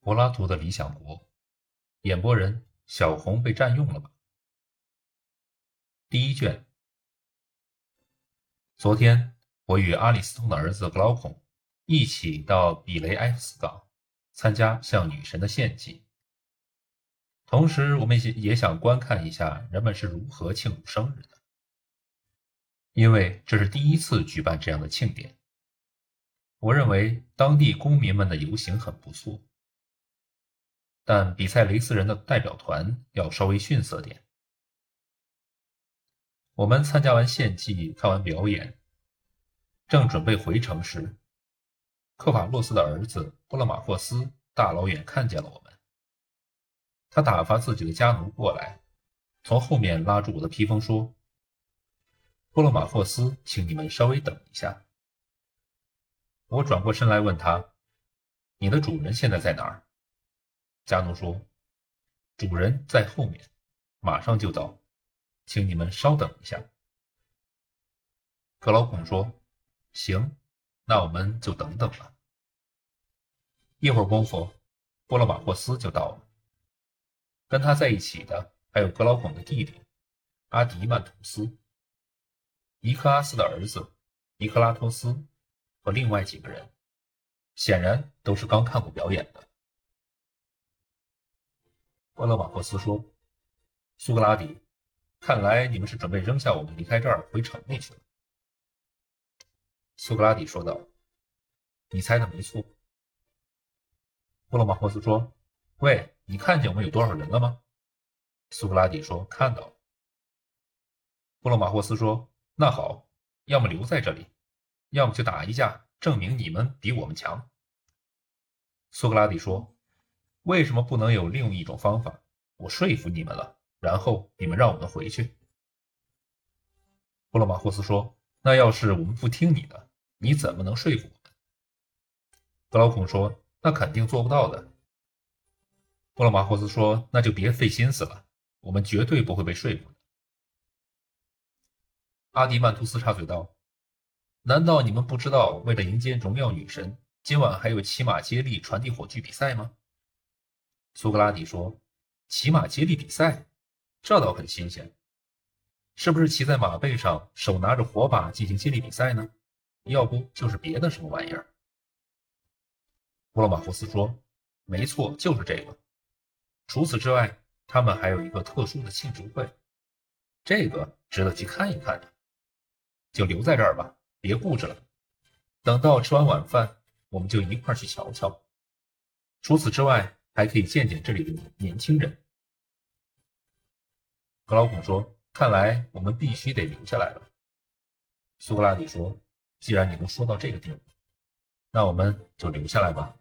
柏拉图的理想国，演播人小红被占用了吧？第一卷。昨天我与阿里斯通的儿子格劳孔一起到比雷埃夫斯港参加向女神的献祭，同时我们也也想观看一下人们是如何庆祝生日的，因为这是第一次举办这样的庆典。我认为当地公民们的游行很不错。但比塞雷斯人的代表团要稍微逊色点。我们参加完献祭，看完表演，正准备回城时，克法洛斯的儿子布勒马霍斯大老远看见了我们。他打发自己的家奴过来，从后面拉住我的披风说：“布勒马霍斯，请你们稍微等一下。”我转过身来问他：“你的主人现在在哪儿？”加奴说：“主人在后面，马上就到，请你们稍等一下。”克劳孔说：“行，那我们就等等吧。”一会儿功夫，波勒马霍斯就到了，跟他在一起的还有格劳孔的弟弟阿迪曼图斯、尼克阿斯的儿子尼克拉托斯和另外几个人，显然都是刚看过表演的。波勒马霍斯说：“苏格拉底，看来你们是准备扔下我们离开这儿回城里去了。”苏格拉底说道：“你猜的没错。”波勒马霍斯说：“喂，你看见我们有多少人了吗？”苏格拉底说：“看到了。”波勒马霍斯说：“那好，要么留在这里，要么就打一架，证明你们比我们强。”苏格拉底说。为什么不能有另一种方法？我说服你们了，然后你们让我们回去。布洛马霍斯说：“那要是我们不听你的，你怎么能说服我们？”格劳孔说：“那肯定做不到的。”布洛马霍斯说：“那就别费心思了，我们绝对不会被说服的。”阿迪曼图斯插嘴道：“难道你们不知道，为了迎接荣耀女神，今晚还有骑马接力传递火炬比赛吗？”苏格拉底说：“骑马接力比赛，这倒很新鲜。是不是骑在马背上，手拿着火把进行接力比赛呢？要不就是别的什么玩意儿？”布洛马霍斯说：“没错，就是这个。除此之外，他们还有一个特殊的庆祝会，这个值得去看一看的。就留在这儿吧，别固执了。等到吃完晚饭，我们就一块去瞧瞧。除此之外。”还可以见见这里的年轻人。格劳孔说：“看来我们必须得留下来了。”苏格拉底说：“既然你能说到这个地步，那我们就留下来吧。”